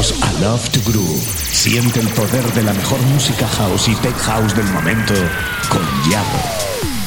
Bienvenidos a Love to Groove. Siente el poder de la mejor música house y tech house del momento con Yago.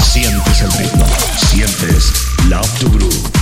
Sientes el ritmo, sientes Love to Groove.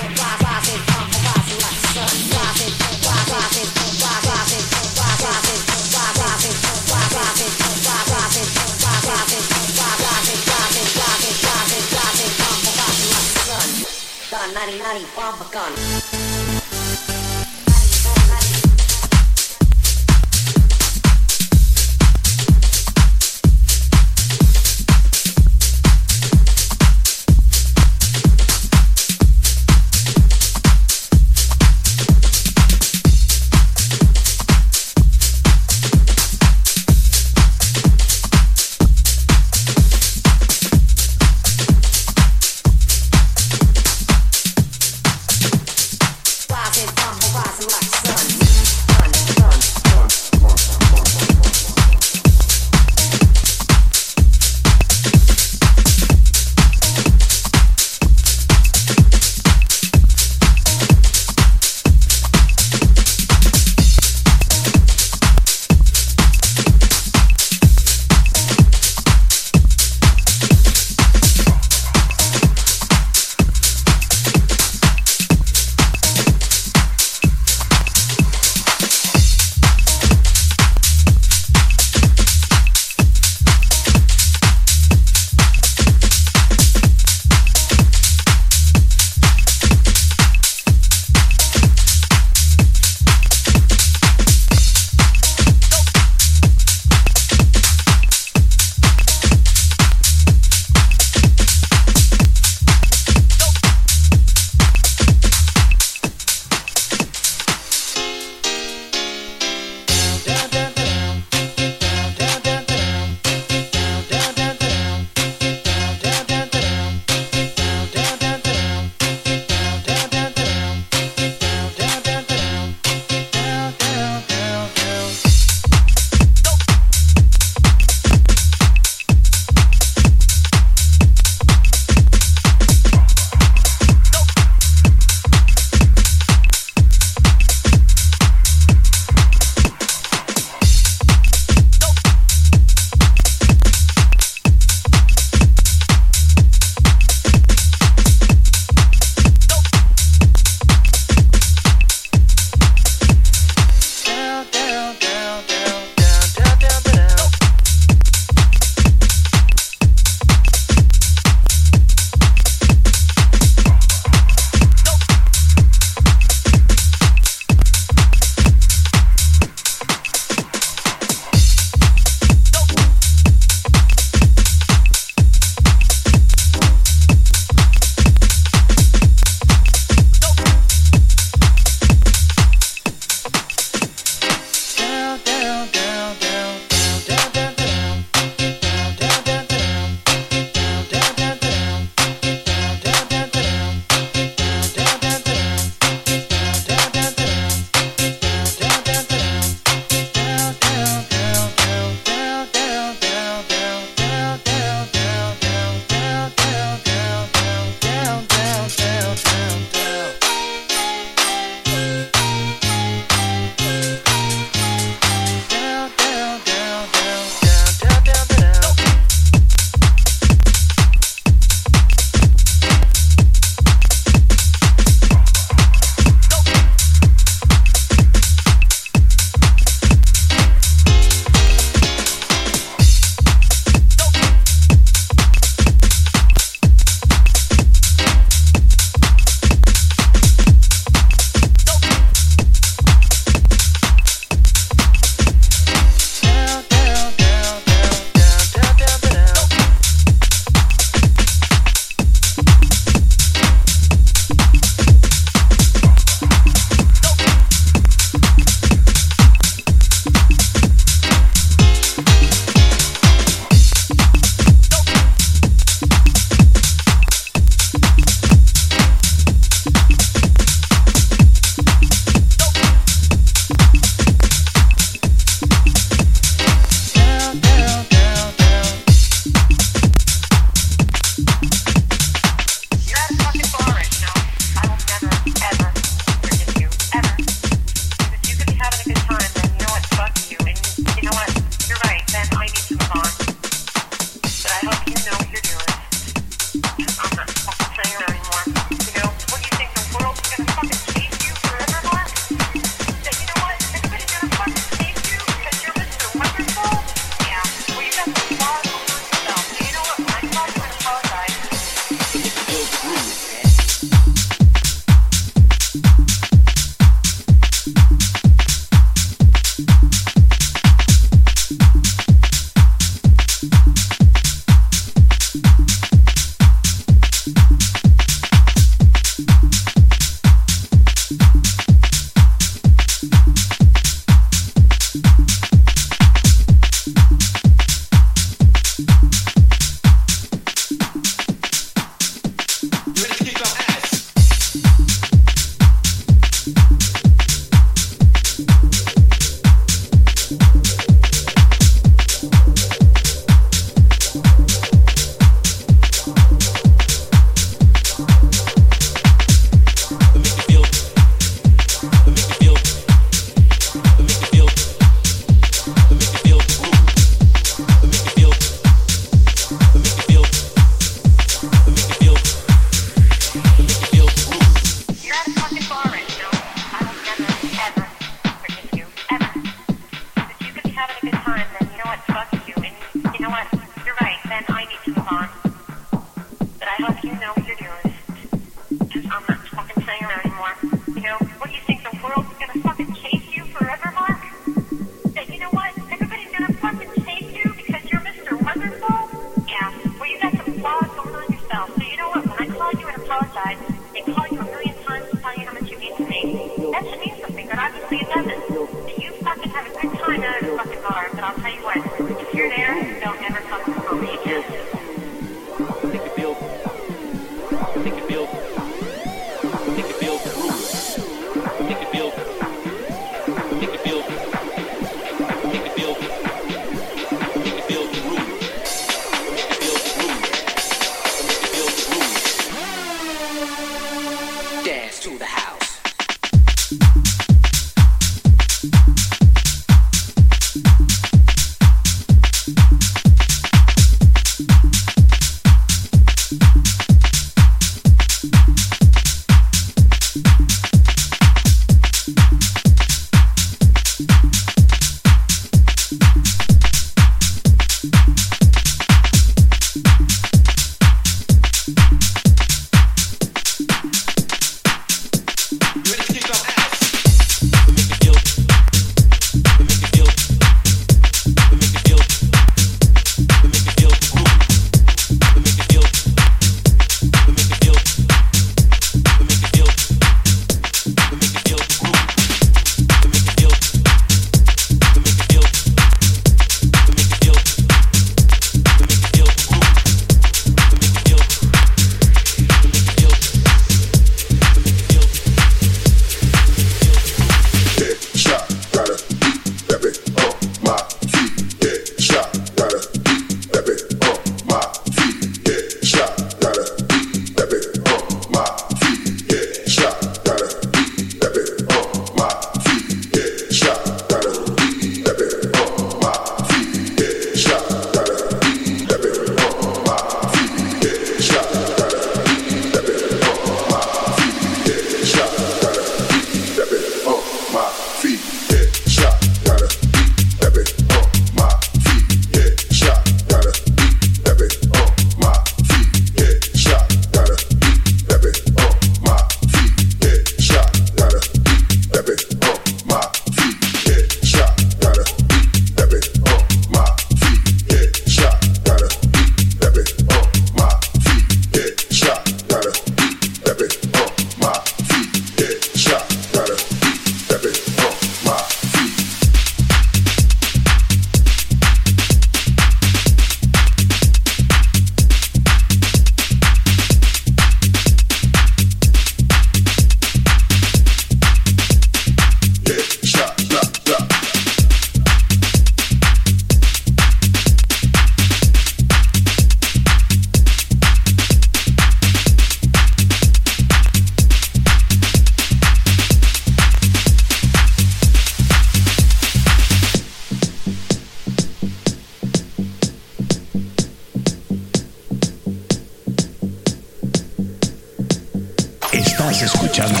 Estás escuchando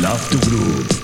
Love to Groove.